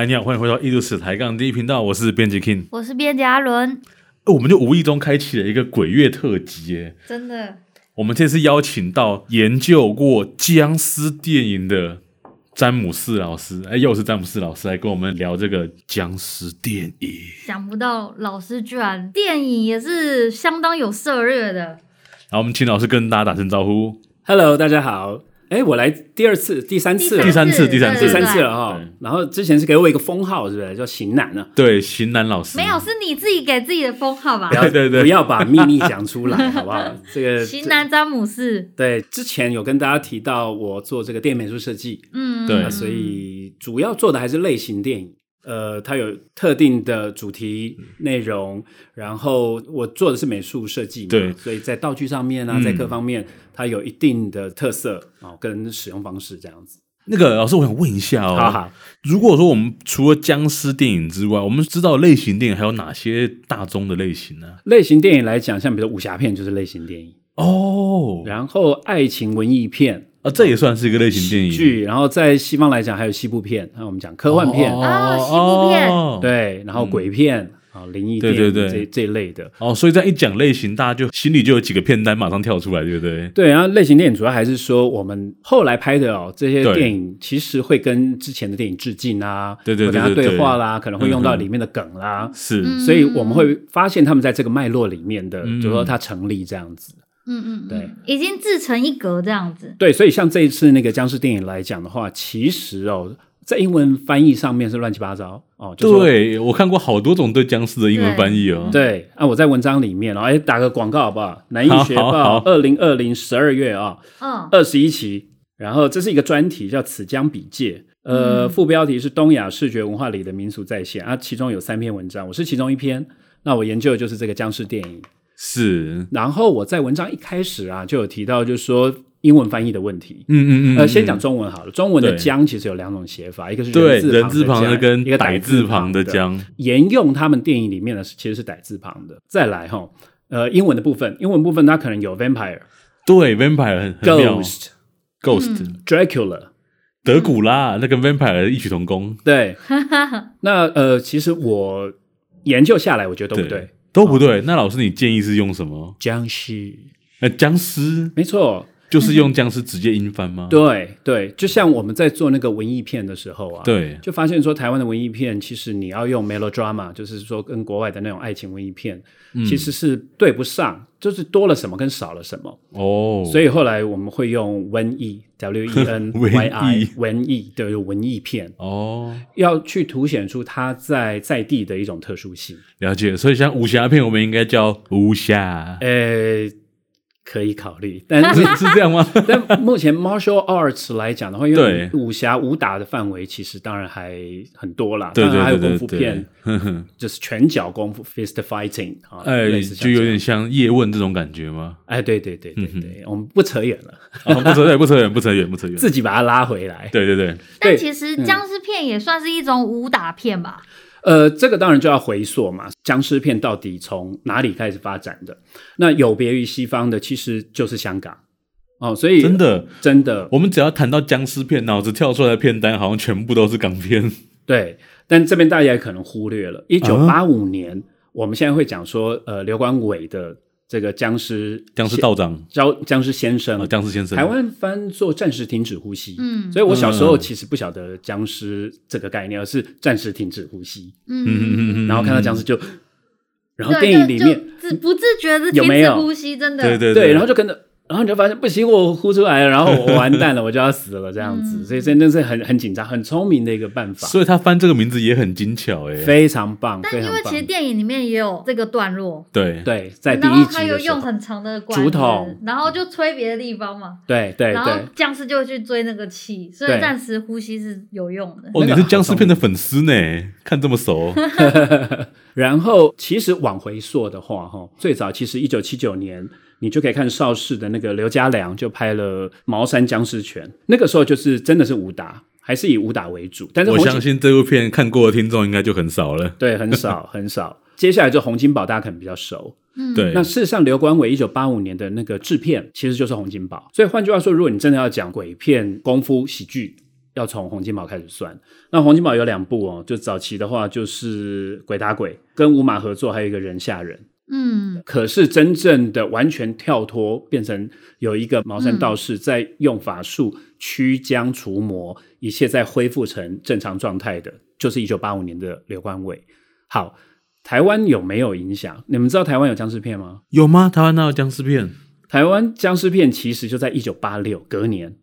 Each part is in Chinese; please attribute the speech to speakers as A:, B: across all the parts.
A: 嗨，你好，欢迎回到艺术史抬杠第一频道，我是编辑 King，
B: 我是编辑阿伦。
A: 我们就无意中开启了一个鬼月特辑，耶，
B: 真的。
A: 我们这次邀请到研究过僵尸电影的詹姆斯老师，哎，又是詹姆斯老师来跟我们聊这个僵尸电影。
B: 想不到老师居然电影也是相当有涉猎的。
A: 然后，我们请老师跟大家打声招呼。
C: Hello，大家好。哎，我来第二次、第三次、
A: 第三次、第三次、
C: 第三次了哈。然后之前是给我一个封号，是不是叫型男呢？
A: 对，型男老师。
B: 没有，是你自己给自己的封号吧？
A: 对对对，
C: 不要把秘密讲出来，好不好？这个
B: 型男詹姆斯。
C: 对，之前有跟大家提到我做这个电影美术设计，
B: 嗯，
A: 对，
C: 所以主要做的还是类型电影。呃，它有特定的主题内容，然后我做的是美术设计嘛，
A: 对，
C: 所以在道具上面啊，嗯、在各方面，它有一定的特色啊，跟使用方式这样子。
A: 那个老师，我想问一下哦，
C: 好好，
A: 如果说我们除了僵尸电影之外，我们知道类型电影还有哪些大宗的类型呢？
C: 类型电影来讲，像比如武侠片就是类型电影
A: 哦，
C: 然后爱情文艺片。
A: 啊，这也算是一个类型电影。
C: 剧。然后在西方来讲，还有西部片，那我们讲科幻片。
B: 啊，西部片，
C: 对，然后鬼片啊，灵异片，对对对，这这一类的。
A: 哦，所以这样一讲类型，大家就心里就有几个片单马上跳出来，对不对？
C: 对，然后类型电影主要还是说我们后来拍的哦，这些电影其实会跟之前的电影致敬啊，
A: 对对对，
C: 跟他对话啦，可能会用到里面的梗啦，
A: 是，
C: 所以我们会发现他们在这个脉络里面的，就说它成立这样子。
B: 嗯嗯，
C: 对，
B: 已经自成一格这样子。
C: 对，所以像这一次那个僵尸电影来讲的话，其实哦，在英文翻译上面是乱七八糟哦。就
A: 对，我看过好多种对僵尸的英文翻译哦。
C: 对，啊，我在文章里面哦，哎，打个广告好不好？南艺学报二零二零十二月啊，嗯，二十一期，然后这是一个专题叫《此江彼界》，呃，副标题是东亚视觉文化里的民俗再现啊，其中有三篇文章，我是其中一篇。那我研究的就是这个僵尸电影。
A: 是，
C: 然后我在文章一开始啊，就有提到，就是说英文翻译的问题。
A: 嗯嗯嗯。
C: 呃，先讲中文好了。中文的“僵”其实有两种写法，一个是
A: 人字旁的，跟一个歹字旁的“僵”。
C: 沿用他们电影里面的其实是歹字旁的。再来哈，呃，英文的部分，英文部分它可能有 vampire，
A: 对，vampire 很
C: ghost，ghost，Dracula，
A: 德古拉，那跟 vampire 异曲同工。
C: 对。那呃，其实我研究下来，我觉得都不对。
A: 都不对，那老师你建议是用什么？
C: 僵尸，
A: 呃，僵尸，
C: 没错，
A: 就是用僵尸直接音翻吗？
C: 对对，就像我们在做那个文艺片的时候啊，
A: 对，
C: 就发现说台湾的文艺片其实你要用 melodrama，就是说跟国外的那种爱情文艺片，嗯、其实是对不上，就是多了什么跟少了什么
A: 哦，
C: 所以后来我们会用文艺。W E N Y I 文艺的文艺片
A: 哦，
C: 要去凸显出它在在地的一种特殊性。
A: 了解，所以像武侠片，我们应该叫武侠。
C: 呃。可以考虑，但是
A: 是这样吗？
C: 但目前 martial arts 来讲的话，因为武侠武打的范围其实当然还很多啦。
A: 对对对，
C: 还有功夫片，就是拳脚功夫 fist fighting 啊，
A: 哎，就有点像叶问这种感觉吗？
C: 哎，对对对对对，我们不扯远了，
A: 不扯远，不扯远，不扯远，不扯远，
C: 自己把它拉回来。
A: 对对对，
B: 但其实僵尸片也算是一种武打片吧。
C: 呃，这个当然就要回溯嘛，僵尸片到底从哪里开始发展的？那有别于西方的，其实就是香港哦。所以
A: 真的
C: 真的，
A: 我们只要谈到僵尸片，脑子跳出来的片单好像全部都是港片。
C: 对，但这边大家也可能忽略了，一九八五年，啊、我们现在会讲说，呃，刘光伟的。这个僵尸，
A: 僵尸道长，
C: 僵僵尸先生，
A: 僵尸先生，
C: 台湾翻做暂时停止呼吸。
B: 嗯，
C: 所以我小时候其实不晓得僵尸这个概念，而是暂时停止呼吸。
B: 嗯。嗯嗯，
C: 然后看到僵尸就，然后电影里面
B: 自不自觉的停止呼吸，真的，
A: 对对。
C: 对，然后就跟着。然后你就发现不行，我呼出来了，然后我完蛋了，我就要死了，这样子，嗯、所以真的是很很紧张，很聪明的一个办法。
A: 所以他翻这个名字也很精巧，哎，
C: 非常棒。
B: 但因为其实电影里面也有这个段落，
A: 对
C: 对，在第一集的时候，
B: 他有用很长的管
C: 竹筒，
B: 然后就吹别的地方嘛，
C: 对对对，
B: 然后僵尸就会去追那个气，所以暂时呼吸是有用的。
A: 哦，你是僵尸片的粉丝呢，看这么熟。
C: 然后其实往回溯的话，哈，最早其实一九七九年。你就可以看邵氏的那个刘家良就拍了《茅山僵尸拳》，那个时候就是真的是武打，还是以武打为主。但是
A: 我相信这部片看过的听众应该就很少了。
C: 对，很少很少。接下来就洪金宝，大家可能比较熟。
B: 嗯，
A: 对。
C: 那事实上，刘关伟一九八五年的那个制片其实就是洪金宝。所以换句话说，如果你真的要讲鬼片、功夫、喜剧，要从洪金宝开始算。那洪金宝有两部哦，就早期的话就是《鬼打鬼》，跟吴马合作，还有一个人吓人。
B: 嗯，
C: 可是真正的完全跳脱，变成有一个茅山道士在用法术驱将除魔，一切在恢复成正常状态的，就是一九八五年的刘冠伟。好，台湾有没有影响？你们知道台湾有僵尸片吗？
A: 有吗？台湾哪有僵尸片？
C: 台湾僵尸片其实就在一九八六隔年，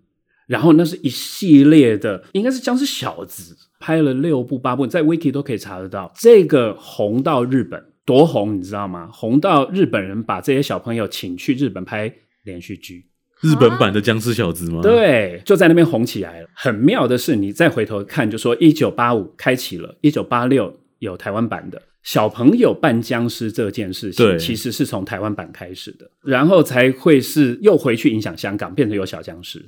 C: 然后那是一系列的，应该是僵尸小子拍了六部八部，在 Wiki 都可以查得到。这个红到日本。多红，你知道吗？红到日本人把这些小朋友请去日本拍连续剧，
A: 日本版的僵尸小子吗？
C: 对，就在那边红起来了。很妙的是，你再回头看，就说一九八五开启了，一九八六有台湾版的小朋友扮僵尸这件事情，其实是从台湾版开始的，然后才会是又回去影响香港，变成有小僵尸。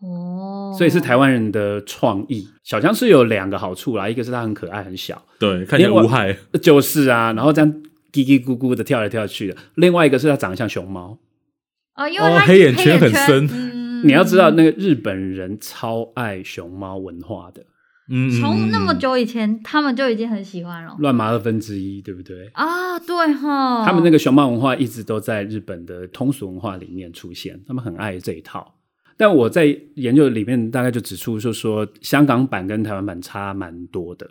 B: 哦，
C: 所以是台湾人的创意。小僵尸有两个好处啦，一个是它很可爱很小，
A: 对，看起来无害，
C: 就是啊，然后这样叽叽咕咕的跳来跳去的。另外一个是它长得像熊猫，
B: 哦，因为它
A: 黑眼圈很深。
B: 嗯，
C: 你要知道，那个日本人超爱熊猫文化的，
B: 嗯，从那么久以前，他们就已经很喜欢了。
C: 乱麻二分之一，对不对？
B: 啊，对哈，
C: 他们那个熊猫文化一直都在日本的通俗文化里面出现，他们很爱这一套。但我在研究里面大概就指出，就说香港版跟台湾版差蛮多的。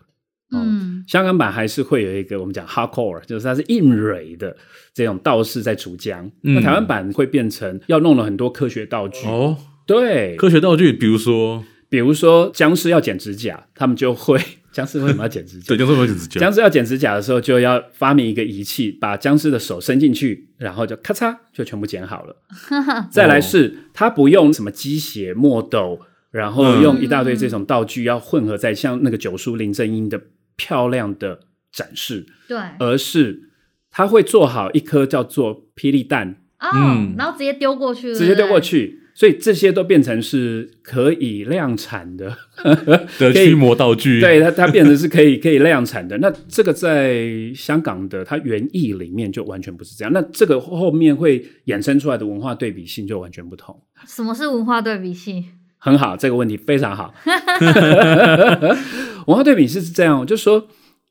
B: 嗯，
C: 香港版还是会有一个我们讲 hardcore，就是它是硬蕊的这种道士在除僵。嗯，那台湾版会变成要弄了很多科学道具。
A: 哦，
C: 对，
A: 科学道具，比如说，
C: 比如说僵尸要剪指甲，他们就会。僵尸为什么要剪指甲？
A: 对，僵尸要剪指甲。
C: 僵尸要剪指甲的时候，就要发明一个仪器，把僵尸的手伸进去，然后就咔嚓，就全部剪好了。再来是，他不用什么鸡血、墨斗，然后用一大堆这种道具，要混合在像那个九叔林正英的漂亮的展示。
B: 对，
C: 而是他会做好一颗叫做霹雳弹，
B: 嗯，然后直接丢过去，
C: 直接丢过去。所以这些都变成是可以量产的
A: 的驱魔道具，
C: 对它它变成是可以可以量产的。那这个在香港的它原意里面就完全不是这样。那这个后面会衍生出来的文化对比性就完全不同。
B: 什么是文化对比性？
C: 很好，这个问题非常好。文化对比是这样，就是说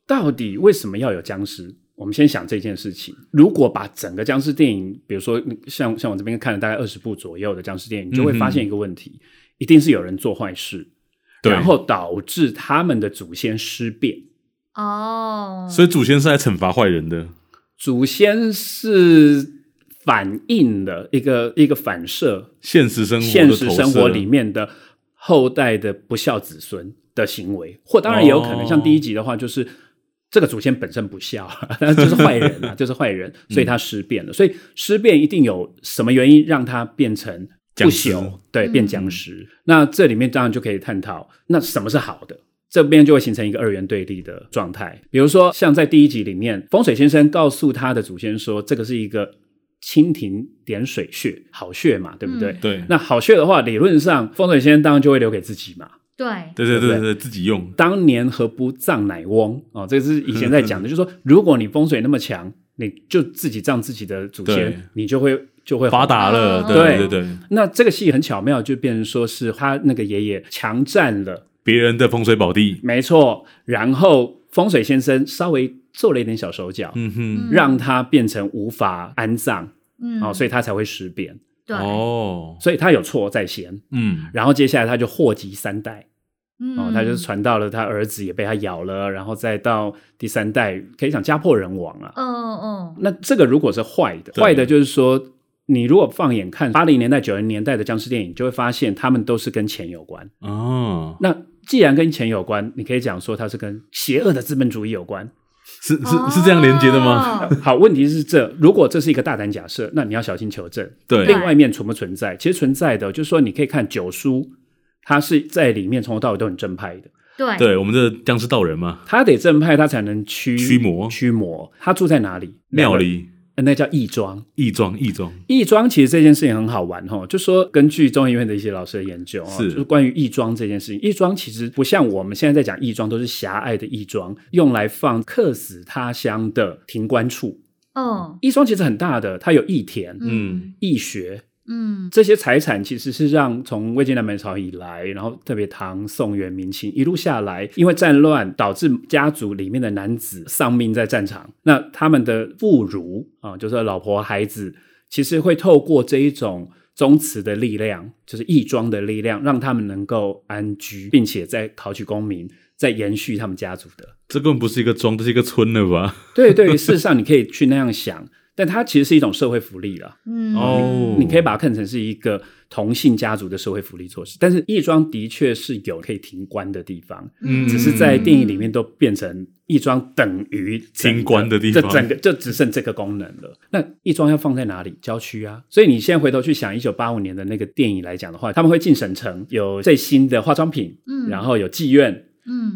C: 到底为什么要有僵尸？我们先想这件事情。如果把整个僵尸电影，比如说像像我这边看了大概二十部左右的僵尸电影，你就会发现一个问题：嗯、一定是有人做坏事，然后导致他们的祖先尸变。
B: 哦，
A: 所以祖先是来惩罚坏人的。
C: 祖先是反映的一个一个反射，
A: 现实生活
C: 现实生活里面的后代的不孝子孙的行为，或当然也有可能、哦、像第一集的话，就是。这个祖先本身不孝，就是坏人啊，就是坏人，所以他尸变了。嗯、所以尸变一定有什么原因让他变成不朽，僵尸对，变僵尸。嗯、那这里面当然就可以探讨，那什么是好的？这边就会形成一个二元对立的状态。比如说，像在第一集里面，风水先生告诉他的祖先说，这个是一个蜻蜓点水穴，好穴嘛，对不对？
A: 嗯、对。
C: 那好穴的话，理论上风水先生当然就会留给自己嘛。
B: 对
A: 对对对对，自己用。
C: 当年何不葬乃翁哦，这个是以前在讲的，就是说，如果你风水那么强，你就自己葬自己的祖先，你就会就会
A: 发达了。对对对。
C: 那这个戏很巧妙，就变成说是他那个爷爷强占了
A: 别人的风水宝地，
C: 没错。然后风水先生稍微做了一点小手脚，嗯哼，让他变成无法安葬，嗯，哦，所以他才会尸变。
B: 对。
A: 哦，
C: 所以他有错在先，嗯，然后接下来他就祸及三代，嗯，哦，他就是传到了他儿子也被他咬了，然后再到第三代，可以讲家破人亡啊，
B: 嗯嗯，
C: 那这个如果是坏的，坏的就是说，你如果放眼看八零年代、九零年代的僵尸电影，就会发现他们都是跟钱有关。
A: 哦。
C: 那既然跟钱有关，你可以讲说它是跟邪恶的资本主义有关。
A: 是是是这样连接的吗？
C: 好，问题是这，如果这是一个大胆假设，那你要小心求证。
A: 对，
C: 另外一面存不存在？其实存在的，就是说你可以看九叔，他是在里面从头到尾都很正派的。
B: 对，
A: 对，我们的僵尸道人嘛，
C: 他得正派，他才能驱
A: 驱魔
C: 驱魔。他住在哪里？
A: 庙里。
C: 那叫义庄，
A: 义庄，义庄，
C: 义庄。其实这件事情很好玩哈，就说根据中医院的一些老师的研究啊，是就是关于义庄这件事情。义庄其实不像我们现在在讲义庄，都是狭隘的义庄，用来放客死他乡的停棺处。
B: 哦，
C: 义庄其实很大的，它有义田，
A: 嗯，
C: 义学，
B: 嗯，
C: 这些财产其实是让从魏晋南北朝以来，然后特别唐、宋、元、明清一路下来，因为战乱导致家族里面的男子丧命在战场，那他们的妇孺啊，就是老婆孩子，其实会透过这一种宗祠的力量，就是义庄的力量，让他们能够安居，并且在考取功名，在延续他们家族的。
A: 这根本不是一个庄，这是一个村了吧？
C: 对对，事实上你可以去那样想。但它其实是一种社会福利了，
B: 嗯
A: 哦，
C: 你可以把它看成是一个同性家族的社会福利措施。但是义庄的确是有可以停棺的地方，
A: 嗯，
C: 只是在电影里面都变成义庄等于
A: 停棺的地方，
C: 这整个就只剩这个功能了。那义庄要放在哪里？郊区啊。所以你现在回头去想一九八五年的那个电影来讲的话，他们会进省城，有最新的化妆品，
B: 嗯，
C: 然后有妓院。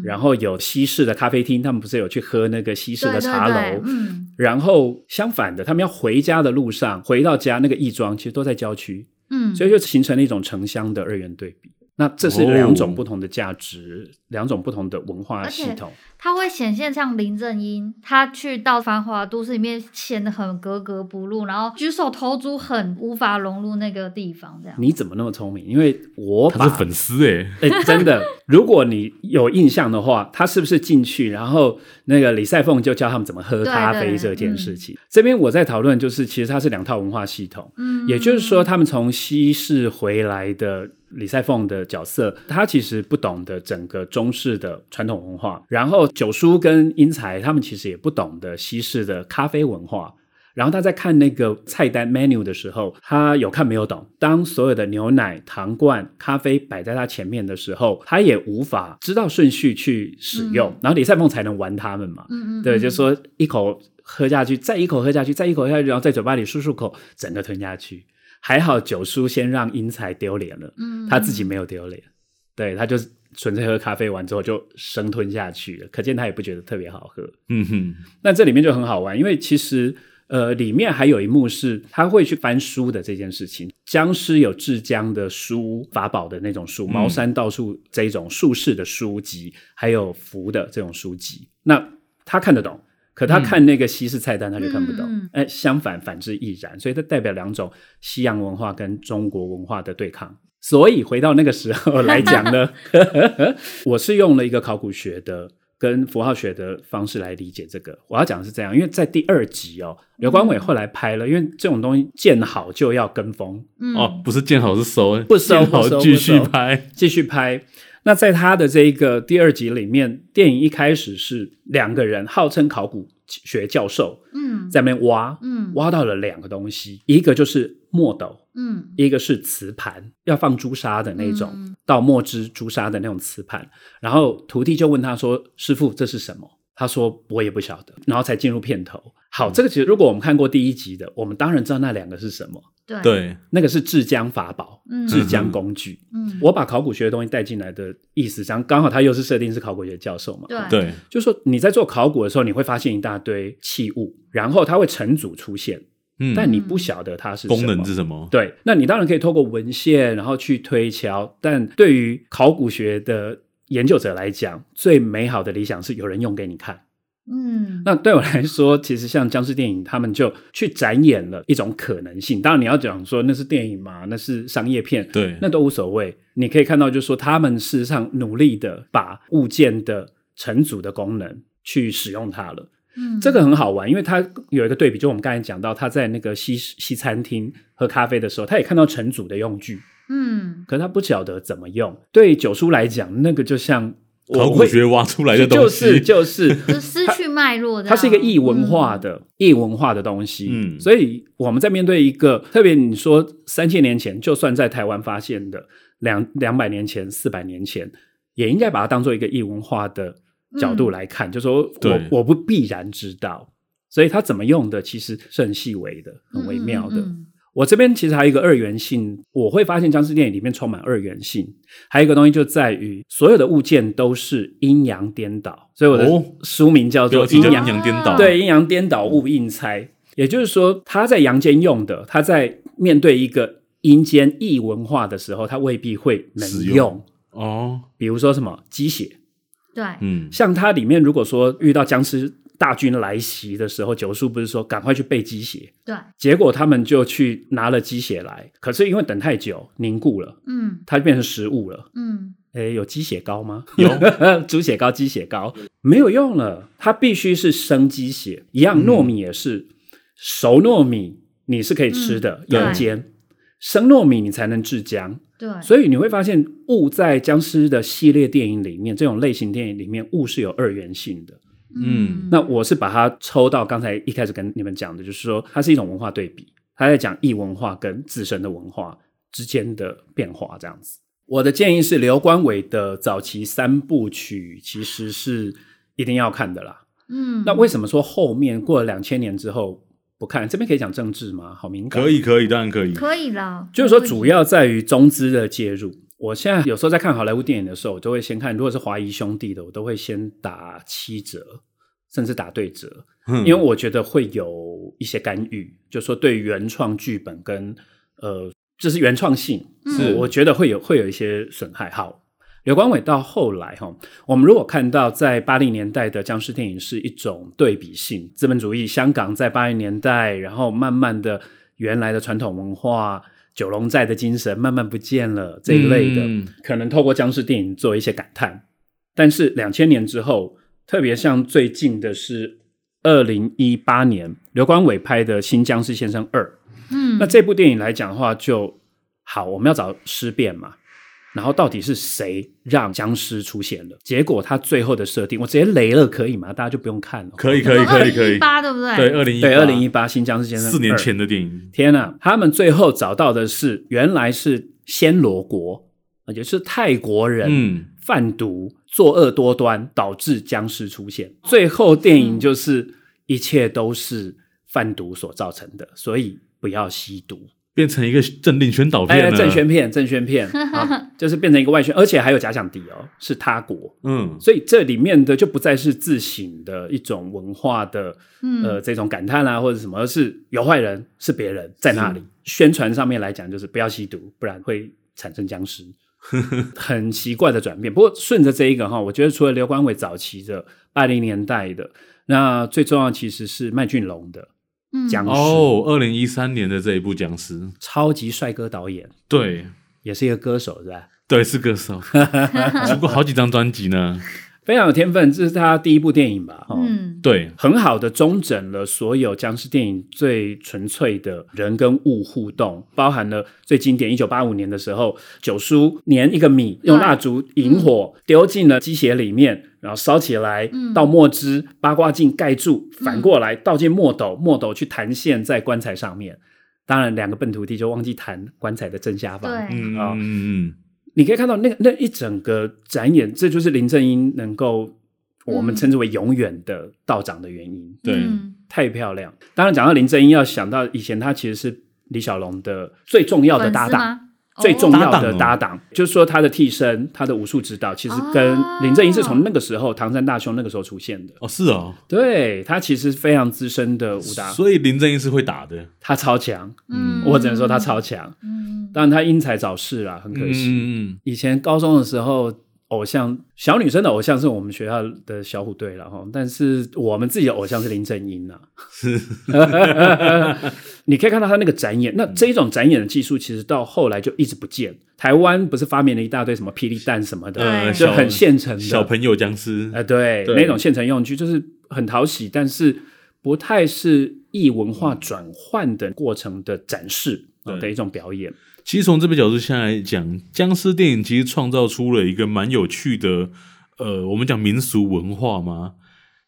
B: 嗯，
C: 然后有西式的咖啡厅，他们不是有去喝那个西式的茶楼？
B: 对对对，嗯，
C: 然后相反的，他们要回家的路上，回到家那个亦庄其实都在郊区，
B: 嗯，
C: 所以就形成了一种城乡的二元对比。那这是两种不同的价值，哦、两种不同的文化系统。
B: 它会显现像林正英，他去到繁华都市里面显得很格格不入，然后举手投足很无法融入那个地方。这样
C: 你怎么那么聪明？因为我
A: 他是粉丝哎
C: 哎，真的，如果你有印象的话，他是不是进去，然后那个李赛凤就教他们怎么喝咖啡这件事情？对对嗯、这边我在讨论，就是其实它是两套文化系统，
B: 嗯，
C: 也就是说，他们从西市回来的。李赛凤的角色，他其实不懂得整个中式的传统文化，然后九叔跟英才他们其实也不懂得西式的咖啡文化。然后他在看那个菜单 menu 的时候，他有看没有懂。当所有的牛奶、糖罐、咖啡摆在他前面的时候，他也无法知道顺序去使用。嗯、然后李赛凤才能玩他们嘛，
B: 嗯嗯，
C: 对，就是说一口喝下去，再一口喝下去，再一口喝下去，然后在嘴巴里漱漱口，整个吞下去。还好九叔先让英才丢脸了，嗯，他自己没有丢脸，对，他就纯粹喝咖啡完之后就生吞下去了，可见他也不觉得特别好喝，
A: 嗯哼。
C: 那这里面就很好玩，因为其实呃里面还有一幕是他会去翻书的这件事情，僵尸有制僵的书、法宝的那种书、茅山道术这种术士的书籍，还有符的这种书籍，那他看得懂。可他看那个西式菜单，他就看不懂。哎、嗯，相反，反之亦然。所以它代表两种西洋文化跟中国文化的对抗。所以回到那个时候来讲呢，我是用了一个考古学的跟符号学的方式来理解这个。我要讲的是这样，因为在第二集哦，刘光伟后来拍了，因为这种东西见好就要跟风。
B: 嗯、
A: 哦，不是见好是收，
C: 不收
A: 好继续拍，
C: 继续拍。那在他的这一个第二集里面，电影一开始是两个人号称考古学教授，
B: 嗯，
C: 在那边挖，
B: 嗯，
C: 挖到了两个东西，一个就是墨斗，
B: 嗯，
C: 一个是瓷盘，要放朱砂的那种，
B: 嗯、倒
C: 墨汁朱砂的那种瓷盘。然后徒弟就问他说：“师傅，这是什么？”他说：“我也不晓得。”然后才进入片头。好，这个其实如果我们看过第一集的，我们当然知道那两个是什
B: 么。
A: 对，
C: 那个是制浆法宝，
B: 嗯，
C: 制浆工具。
B: 嗯，
C: 我把考古学的东西带进来的意思，刚刚好他又是设定是考古学教授嘛。
A: 对，
C: 就是说你在做考古的时候，你会发现一大堆器物，然后它会成组出现，
A: 嗯，
C: 但你不晓得它是什么
A: 功能是什么。
C: 对，那你当然可以透过文献，然后去推敲，但对于考古学的研究者来讲，最美好的理想是有人用给你看。
B: 嗯，
C: 那对我来说，其实像僵尸电影，他们就去展演了一种可能性。当然，你要讲说那是电影嘛，那是商业片，
A: 对，
C: 那都无所谓。你可以看到，就是说他们事实上努力的把物件的成组的功能去使用它了。
B: 嗯，
C: 这个很好玩，因为他有一个对比，就我们刚才讲到，他在那个西西餐厅喝咖啡的时候，他也看到成组的用具，
B: 嗯，
C: 可是他不晓得怎么用。对九叔来讲，那个就像。
A: 考古学挖出来的东
C: 西，就是就是。
B: 失去脉络的。
C: 它是一个异文化的异、嗯、文化的东西，
A: 嗯，
C: 所以我们在面对一个特别你说三千年前，就算在台湾发现的两两百年前、四百年前，也应该把它当做一个异文化的角度来看，嗯、就说我我不必然知道，所以他怎么用的其实是很细微的、很微妙的。嗯嗯嗯我这边其实还有一个二元性，我会发现僵尸电影里面充满二元性。还有一个东西就在于，所有的物件都是阴阳颠倒，所以我的书名叫做阴阳
A: 颠倒。
C: 对，阴阳颠倒物应猜，也就是说，他在阳间用的，他在面对一个阴间异文化的时候，他未必会能用，
A: 用哦。
C: 比如说什么鸡血，
B: 对，
A: 嗯，
C: 像它里面如果说遇到僵尸。大军来袭的时候，九叔不是说赶快去备鸡血？
B: 对，
C: 结果他们就去拿了鸡血来，可是因为等太久凝固了，
B: 嗯，
C: 它就变成食物了，
B: 嗯，
C: 诶，有鸡血糕吗？
A: 有。
C: 猪血糕、鸡血糕。没有用了，它必须是生鸡血，一样糯米也是、嗯、熟糯米，你是可以吃的，有、嗯、煎。生糯米你才能制姜。
B: 对，
C: 所以你会发现，雾在僵尸的系列电影里面，这种类型电影里面，雾是有二元性的。
A: 嗯，
C: 那我是把它抽到刚才一开始跟你们讲的，就是说它是一种文化对比，它在讲异文化跟自身的文化之间的变化这样子。我的建议是，刘关伟的早期三部曲其实是一定要看的啦。
B: 嗯，
C: 那为什么说后面过了两千年之后不看？这边可以讲政治吗？好敏感。
A: 可以，可以，当然可以，
B: 可以啦。
C: 就是说，主要在于中资的介入。我现在有时候在看好莱坞电影的时候，我都会先看，如果是华谊兄弟的，我都会先打七折，甚至打对折，因为我觉得会有一些干预，就是说对原创剧本跟呃，就是原创性，是我觉得会有会有一些损害。好，刘光伟到后来哈，我们如果看到在八零年代的僵尸电影是一种对比性，资本主义香港在八零年代，然后慢慢的原来的传统文化。九龙寨的精神慢慢不见了，这一类的、嗯、可能透过僵尸电影做一些感叹。但是两千年之后，特别像最近的是二零一八年刘光伟拍的《新僵尸先生二》，
B: 嗯，
C: 那这部电影来讲的话，就好，我们要找尸变嘛。然后到底是谁让僵尸出现了？结果他最后的设定，我直接雷了，可以吗？大家就不用看了。
A: 可以，可以，可以，可以。
B: 八对不对？
A: 对，二零一八，
C: 对，二零一八新僵尸先生，
A: 四年前的电影。
C: 天哪！他们最后找到的是，原来是暹罗国，也就是泰国人，嗯，贩毒、作恶多端，导致僵尸出现。最后电影就是一切都是贩毒所造成的，所以不要吸毒。
A: 变成一个政令宣导片了，
C: 政宣片，政宣片 啊，就是变成一个外宣，而且还有假想敌哦，是他国，
A: 嗯，
C: 所以这里面的就不再是自省的一种文化的，
B: 嗯、
C: 呃，这种感叹啊或者什么，而是有坏人是别人在那里。宣传上面来讲，就是不要吸毒，不然会产生僵尸，很奇怪的转变。不过顺着这一个哈，我觉得除了刘关伟早期的八零年代的，那最重要其实是麦浚龙的。僵尸。
A: 哦，二零一三年的这一部僵尸，
C: 超级帅哥导演，
A: 对，
C: 也是一个歌手，是吧？
A: 对，是歌手，出过好几张专辑呢，
C: 非常有天分。这是他第一部电影吧？
B: 嗯，
A: 对，
C: 很好的中整了所有僵尸电影最纯粹的人跟物互动，包含了最经典一九八五年的时候，九叔粘一个米，用蜡烛引火丢进了鸡血里面。然后烧起来，倒墨汁，八卦镜盖住，反过来倒进墨斗，墨斗去弹线在棺材上面。当然，两个笨徒弟就忘记弹棺材的正下方。
B: 对，
A: 嗯嗯嗯，
C: 你可以看到那个那一整个展演，这就是林正英能够我们称之为永远的道长的原因。
A: 对，
C: 太漂亮。当然，讲到林正英，要想到以前他其实是李小龙的最重要的搭档。最重要的搭档，哦、就是说他的替身，他的武术指导，其实跟林正英是从那个时候、哦、唐山大兄那个时候出现的。
A: 哦，是哦，
C: 对，他其实非常资深的武打，
A: 所以林正英是会打的，
C: 他超强，
B: 嗯，
C: 我只能说他超强，
B: 嗯，
C: 当然他因材早逝啦，很可惜，
A: 嗯嗯，
C: 以前高中的时候。偶像小女生的偶像是我们学校的小虎队了哈，但是我们自己的偶像是林正英呐。
A: 是，
C: 你可以看到他那个展演，那这一种展演的技术其实到后来就一直不见。台湾不是发明了一大堆什么霹雳弹什么的，
A: 呃、
C: 就很现成的
A: 小朋友僵尸，
C: 哎、呃，对，对那种现成用具就是很讨喜，但是不太是异文化转换的过程的展示的一种表演。
A: 其实从这个角度下来讲，僵尸电影其实创造出了一个蛮有趣的，呃，我们讲民俗文化嘛。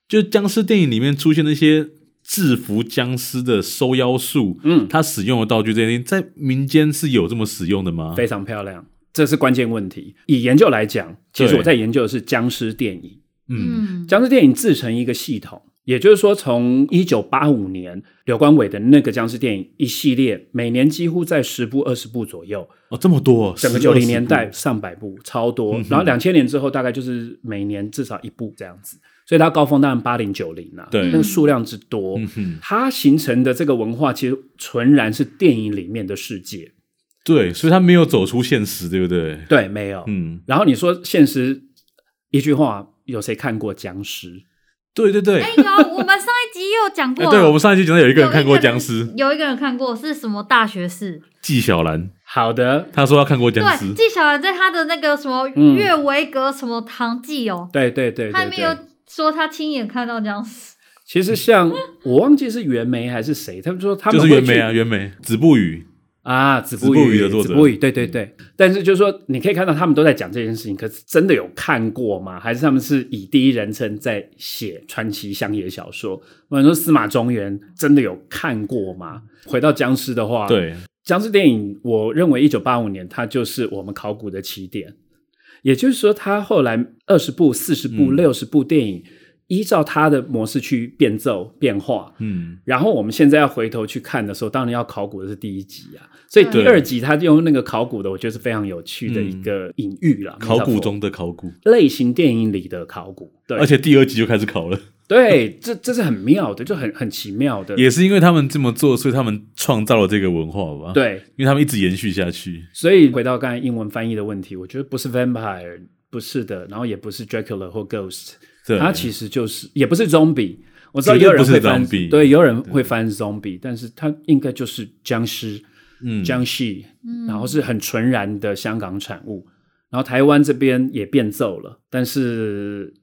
A: 就僵尸电影里面出现那些制服僵尸的收妖术，
C: 嗯，
A: 他使用的道具这些，在民间是有这么使用的吗？
C: 非常漂亮，这是关键问题。以研究来讲，其实我在研究的是僵尸电影，
A: 嗯，
C: 僵尸电影自成一个系统。也就是说，从一九八五年刘关伟的那个僵尸电影一系列，每年几乎在十部、二十部左右
A: 哦，这么多，
C: 整个九零年代上百部，超多。嗯、然后两千年之后，大概就是每年至少一部这样子。所以它高峰当然八零九零啦，
A: 对，
C: 那个数量之多，
A: 嗯、
C: 它形成的这个文化其实纯然是电影里面的世界。
A: 对，所以它没有走出现实，对不对？
C: 对，没有。
A: 嗯，
C: 然后你说现实，一句话，有谁看过僵尸？
A: 对对对，
B: 哎、欸，有我们上一集也有讲过、
A: 欸，对我们上一集讲到有一个人看过僵尸，
B: 有一个人看过是什么大学士。
A: 纪晓岚。
C: 好的，
A: 他说他看过僵尸。
B: 对，纪晓岚在他的那个什么《岳维格什么堂记》哦，
C: 对对对，
B: 他没有说他亲眼看到僵尸。
C: 其实像我忘记是袁枚还是谁，他们说他们
A: 就是袁枚啊，袁枚，子不语。
C: 啊，子不语的作者，子不语，对对对。但是就是说，你可以看到他们都在讲这件事情，可是真的有看过吗？还是他们是以第一人称在写传奇乡野小说？或者说司马中原真的有看过吗？回到僵尸的话，
A: 对
C: 僵尸电影，我认为一九八五年它就是我们考古的起点，也就是说，它后来二十部、四十部、六十部电影。嗯依照他的模式去变奏变化，
A: 嗯，
C: 然后我们现在要回头去看的时候，当然要考古的是第一集啊，所以第二集他用那个考古的，我觉得是非常有趣的一个隐喻了。
A: 考古中的考古，
C: 类型电影里的考古，对，
A: 而且第二集就开始考了，
C: 对，这这是很妙的，就很很奇妙的，
A: 也是因为他们这么做，所以他们创造了这个文化吧？
C: 对，
A: 因为他们一直延续下去。
C: 所以回到刚才英文翻译的问题，我觉得不是 vampire，不是的，然后也不是 Dracula 或 Ghost。它其实就是也不是 zombie，我知道有人会翻，对，有人会翻 zombie，但是它应该就是僵尸，嗯，僵尸，然后是很纯然的香港产物，然后台湾这边也变奏了，但是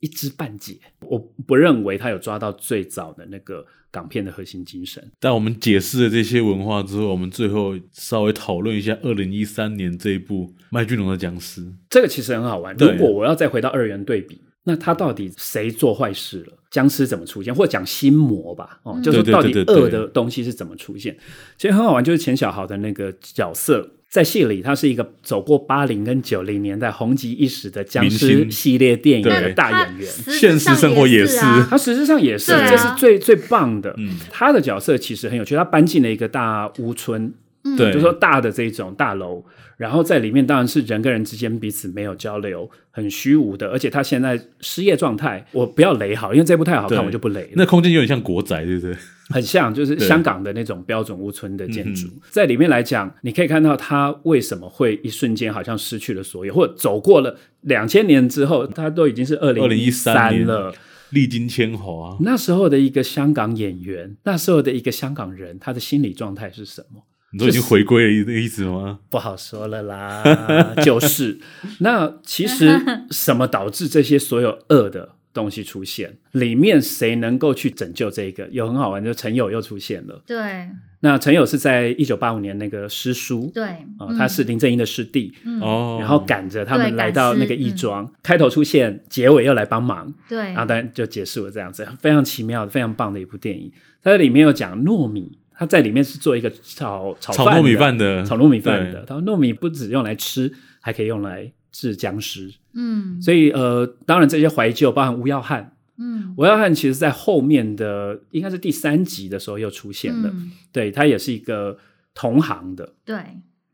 C: 一知半解，我不认为他有抓到最早的那个港片的核心精神。
A: 但我们解释了这些文化之后，我们最后稍微讨论一下二零一三年这一部麦浚龙的僵尸，
C: 这个其实很好玩。如果我要再回到二元对比。那他到底谁做坏事了？僵尸怎么出现？或者讲心魔吧，哦，就是说到底恶的东西是怎么出现？其实很好玩，就是钱小豪的那个角色，在戏里他是一个走过八零跟九零年代红极一时的僵尸系列电影的大演员，
A: 现实生活也是，
C: 他实质上也是，这是最最棒的。他的角色其实很有趣，他搬进了一个大屋村，对，就是说大的这种大楼。然后在里面当然是人跟人之间彼此没有交流，很虚无的。而且他现在失业状态，我不要雷好，因为这部太好看，我就不雷。
A: 那空间有点像国宅，对不对？
C: 很像，就是香港的那种标准屋村的建筑。在里面来讲，你可以看到他为什么会一瞬间好像失去了所有，或者走过了两千年之后，他都已经是二零一三了，
A: 历经千华。
C: 那时候的一个香港演员，那时候的一个香港人，他的心理状态是什么？
A: 你都已经回归了一个意思吗？
C: 不好说了啦，就是那其实 什么导致这些所有恶的东西出现？里面谁能够去拯救这个？有很好玩，就陈友又出现了。
B: 对，
C: 那陈友是在一九八五年那个师叔，
B: 对，
C: 哦，他是林正英的师弟，
A: 哦，
C: 然后赶着他们来到那个义庄，开头出现，结尾又来帮忙，
B: 对，
C: 然后当然就结束了这样子，非常奇妙的，非常棒的一部电影。它里面有讲糯米。他在里面是做一个炒炒
A: 炒糯米饭的，
C: 炒糯米饭的。他说糯米不只用来吃，还可以用来治僵尸。
B: 嗯，
C: 所以呃，当然这些怀旧，包含吴耀汉。
B: 嗯，
C: 吴耀汉其实在后面的应该是第三集的时候又出现了。嗯、对，他也是一个同行的。
B: 对，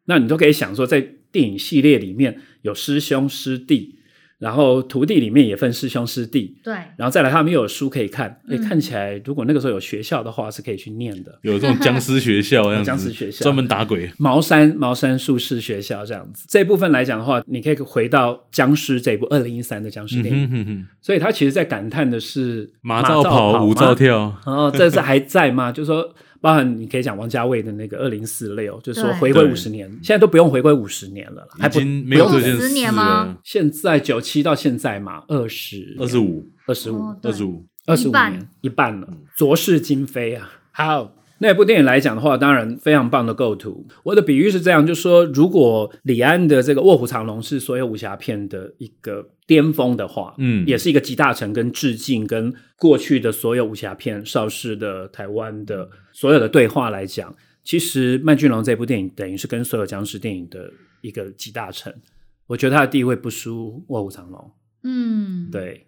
C: 那你都可以想说，在电影系列里面有师兄师弟。然后徒弟里面也分师兄师弟，
B: 对，
C: 然后再来他们又有书可以看，哎，看起来如果那个时候有学校的话，是可以去念的，
A: 有这种僵尸学校这样子，
C: 僵尸学校。
A: 专门打鬼，
C: 茅山茅山术士学校这样子。这部分来讲的话，你可以回到僵尸这一部二零一三的僵尸电影，
A: 嗯哼，
C: 所以他其实在感叹的是
A: 马照跑，舞照跳，
C: 哦，这是还在吗？就是说。包含你可以讲王家卫的那个二零四六，就是说回归五十年，现在都不用回归五十年了，还不
A: 没有这件事
B: 十年吗？
C: 现在九七到现在嘛，二十
A: 二十五。
C: 二十五。
A: 二十五。
C: 二十五年。一半。了，昨是今非啊。好，那部电影来讲的话，当然非常棒的构图。我的比喻是这样，就是说，如果李安的这个《卧虎藏龙》是所有武侠片的一个巅峰的话，
A: 嗯，
C: 也是一个集大成跟致敬，跟过去的所有武侠片、邵氏的、台湾的。所有的对话来讲，其实麦浚龙这部电影等于是跟所有僵尸电影的一个集大成。我觉得他的地位不输《卧虎藏龙》。
B: 嗯，
C: 对。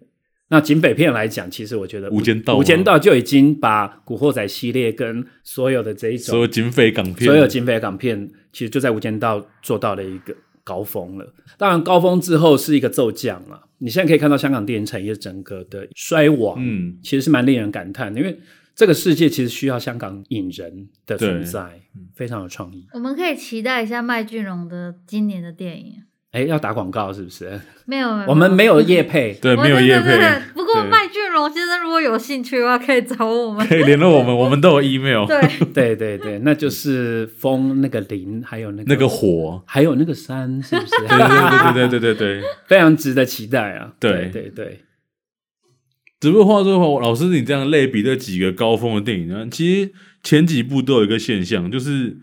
C: 那警匪片来讲，其实我觉得《
A: 无间道》《
C: 无间道》就已经把《古惑仔》系列跟所有的这一种
A: 所有警匪港片，
C: 所有警匪港片，其实就在《无间道》做到了一个高峰了。当然，高峰之后是一个骤降了。你现在可以看到香港电影产业整个的衰亡，
A: 嗯，
C: 其实是蛮令人感叹的，因为。这个世界其实需要香港影人的存在，非常有创意。
B: 我们可以期待一下麦浚龙的今年的电影。
C: 哎，要打广告是不是？
B: 没有，没有，
C: 我们没有业配，
A: 对，没有业配。
B: 不过麦俊龙先生如果有兴趣的话，可以找我们，
A: 可以联络我们，我们都有 email。
B: 对
C: 对对对，那就是风那个林，还有那个
A: 那个火，
C: 还有那个山，是不是？
A: 对对对对对对对，
C: 非常值得期待啊！
A: 对
C: 对对。
A: 只不过话说回来，老师你这样类比这几个高峰的电影呢，其实前几部都有一个现象，就是《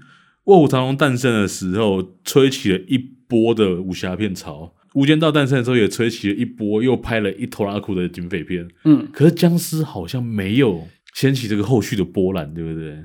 A: 卧虎藏龙》诞生的时候，吹起了一波的武侠片潮。无间道诞生的时候，也吹起了一波，又拍了一头拉苦的警匪片。嗯，可是僵尸好像没有掀起这个后续的波澜，对不对？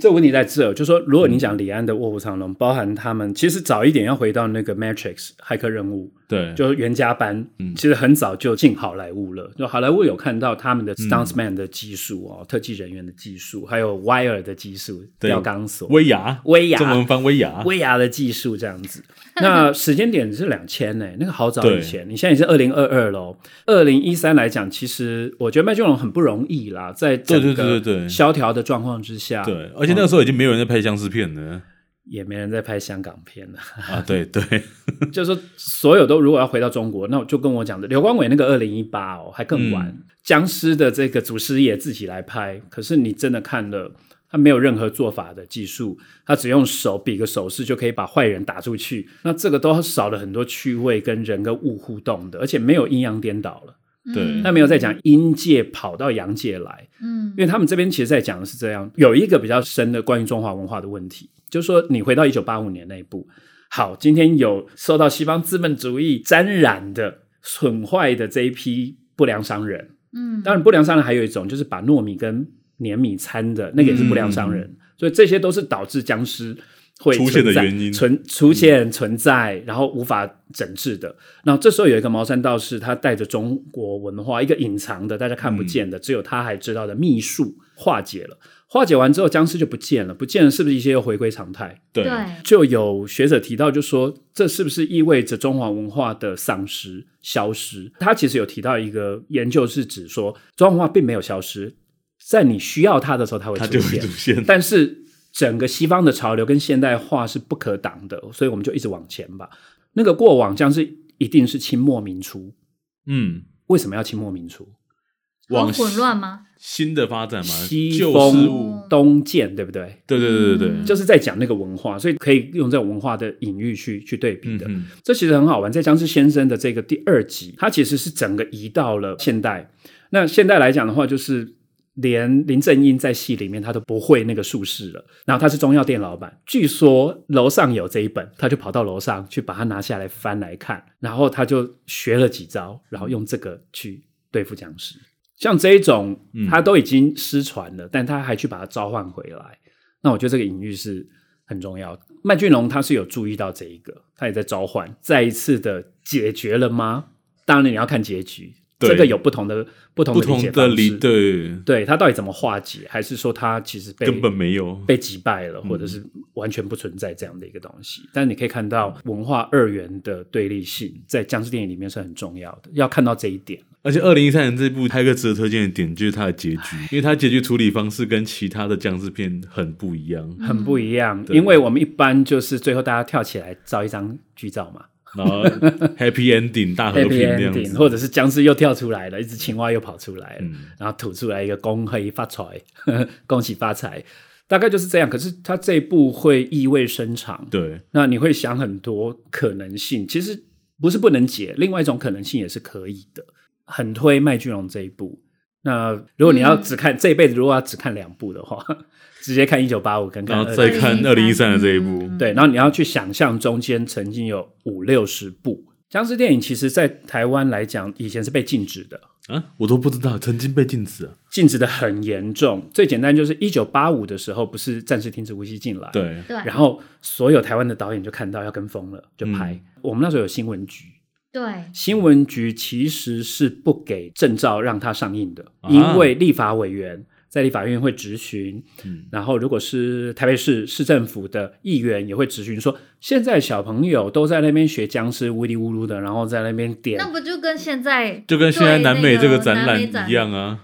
C: 这个问题在这，就是说，如果你讲李安的《卧虎藏龙》，包含他们其实早一点要回到那个《Matrix》骇客任务，
A: 对，
C: 就是袁家班，嗯，其实很早就进好莱坞了。就好莱坞有看到他们的 stuntsman 的技术哦，特技人员的技术，还有 wire 的技术，吊钢索、
A: 威亚、
C: 威亚，
A: 中文翻威亚、
C: 威亚的技术这样子。那时间点是两千呢，那个好早以前。你现在已经是二零二二喽，二零一三来讲，其实我觉得麦浚龙很不容易啦，在整个萧条的状况之下，
A: 对，而且那个时候已经没有人在拍僵尸片了，
C: 也没人在拍香港片了
A: 啊。对对，
C: 就是说所有都如果要回到中国，那我就跟我讲的刘光伟那个二零一八哦，还更晚，嗯、僵尸的这个祖师爷自己来拍，可是你真的看了。他没有任何做法的技术，他只用手比个手势就可以把坏人打出去。那这个都少了很多趣味跟人跟物互动的，而且没有阴阳颠倒了。
A: 对，
C: 他没有在讲阴界跑到阳界来。嗯，因为他们这边其实在讲的是这样，有一个比较深的关于中华文化的问题，就是说你回到一九八五年那一部，好，今天有受到西方资本主义沾染的损坏的这一批不良商人。嗯，当然不良商人还有一种就是把糯米跟碾米掺的那个也是不良商人，嗯、所以这些都是导致僵尸会
A: 出现的原因，
C: 存出现存在，然后无法整治的。那这时候有一个茅山道士，他带着中国文化一个隐藏的、大家看不见的，嗯、只有他还知道的秘术化解了。化解完之后，僵尸就不见了，不见了，是不是一些又回归常态？
A: 对，
C: 就有学者提到，就说这是不是意味着中华文化的丧失、消失？他其实有提到一个研究，是指说中华文化并没有消失。在你需要它的时候，它会出现。它就会出现。但是整个西方的潮流跟现代化是不可挡的，所以我们就一直往前吧。那个过往将是一定是清末民初。嗯，为什么要清末民初？
B: 往混乱吗？
A: 新的发展吗？
C: 西风东渐，对不对？
A: 对对对对对，
C: 就是在讲那个文化，所以可以用这种文化的隐喻去去对比的。这其实很好玩。在僵尸先生的这个第二集，它其实是整个移到了现代。那现代来讲的话，就是。连林正英在戏里面他都不会那个术式了，然后他是中药店老板，据说楼上有这一本，他就跑到楼上去把它拿下来翻来看，然后他就学了几招，然后用这个去对付僵尸。像这一种，他都已经失传了，嗯、但他还去把它召唤回来，那我觉得这个隐喻是很重要的。麦浚龙他是有注意到这一个，他也在召唤，再一次的解决了吗？当然你要看结局。对这个有不同的不同的理解方式，
A: 对，
C: 对他到底怎么化解，还是说他其实被
A: 根本没有
C: 被击败了，或者是完全不存在这样的一个东西？嗯、但你可以看到文化二元的对立性，在僵尸电影里面是很重要的，要看到这一点。
A: 而且二零一三年这部还有一个值得推荐的点，就是它的结局，因为它结局处理方式跟其他的僵尸片很不一样，
C: 很不一样。因为我们一般就是最后大家跳起来照一张剧照嘛。
A: 然后 happy ending 大和平这样子，
C: 或者是僵尸又跳出来了，一只青蛙又跑出来了，嗯、然后吐出来一个恭黑发财，恭喜发财，大概就是这样。可是他这一部会意味深长，
A: 对，
C: 那你会想很多可能性，其实不是不能解，另外一种可能性也是可以的。很推麦浚龙这一部。那如果你要只看、嗯、这一辈子，如果要只看两部的话。直接看一九八五，跟看，然后
A: 再看二零一三的这一部，
C: 对，然后你要去想象中间曾经有五六十部。僵尸电影，其实，在台湾来讲，以前是被禁止的。
A: 啊，我都不知道曾经被禁止啊，
C: 禁止的很严重。最简单就是一九八五的时候，不是暂时停止无锡进来，
A: 对，
C: 然后所有台湾的导演就看到要跟风了，就拍。嗯、我们那时候有新闻局，
B: 对，
C: 新闻局其实是不给证照让它上映的，啊、因为立法委员。在立法院会质询，嗯、然后如果是台北市市政府的议员也会质询，说现在小朋友都在那边学僵尸，呜哩呜噜的，然后在那边点，
B: 那不就跟现在
A: 就跟现在南美这个展览一样啊？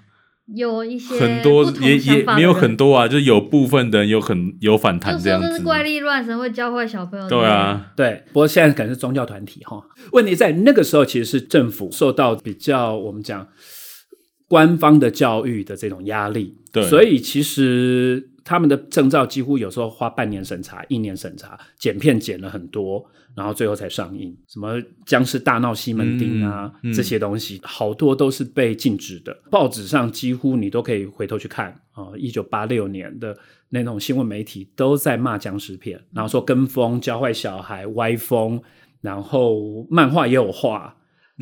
B: 有一些
A: 很多也也没有很多啊，就是有部分的人有很有反弹这样子，
B: 这是怪力乱神会教坏小朋友。
A: 对啊，
C: 对，不过现在可能是宗教团体哈。问题在那个时候，其实是政府受到比较我们讲。官方的教育的这种压力。
A: 对，
C: 所以其实他们的证照几乎有时候花半年审查、一年审查，剪片剪了很多，然后最后才上映。什么僵尸大闹西门町啊，嗯嗯、这些东西好多都是被禁止的。报纸上几乎你都可以回头去看啊，一九八六年的那种新闻媒体都在骂僵尸片，然后说跟风、教坏小孩、歪风，然后漫画也有画，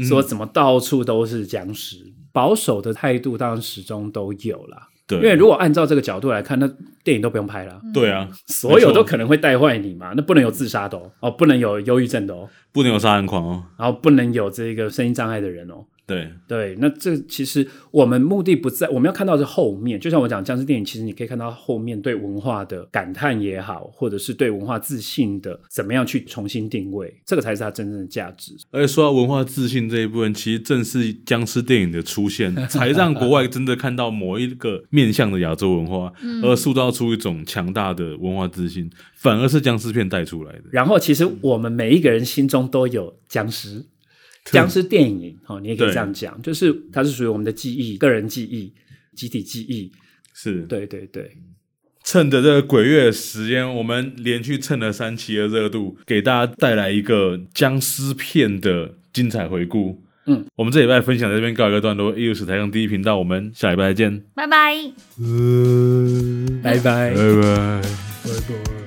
C: 说怎么到处都是僵尸。嗯、保守的态度当然始终都有啦。对，因为如果按照这个角度来看，那电影都不用拍了。
A: 对啊，
C: 所有都可能会带坏你嘛。那不能有自杀的哦，哦，不能有忧郁症的哦，
A: 不能有杀人狂哦，
C: 然后不能有这个声音障碍的人哦。
A: 对
C: 对，那这其实我们目的不在，我们要看到是后面。就像我讲僵尸电影，其实你可以看到后面对文化的感叹也好，或者是对文化自信的怎么样去重新定位，这个才是它真正的价值。
A: 而且说到文化自信这一部分，其实正是僵尸电影的出现，才让国外真的看到某一个面向的亚洲文化，而塑造出一种强大的文化自信，反而是僵尸片带出来的。
C: 然后，其实我们每一个人心中都有僵尸。僵尸电影哦，你也可以这样讲，就是它是属于我们的记忆、个人记忆、集体记忆。
A: 是，
C: 对对对。
A: 趁着这个鬼月的时间，我们连续蹭了三期的热度，给大家带来一个僵尸片的精彩回顾。嗯，我们这礼拜分享在这边告一个段落。异物史台上第一频道，我们下礼拜再见，
B: 拜拜，
C: 拜拜，
A: 拜拜。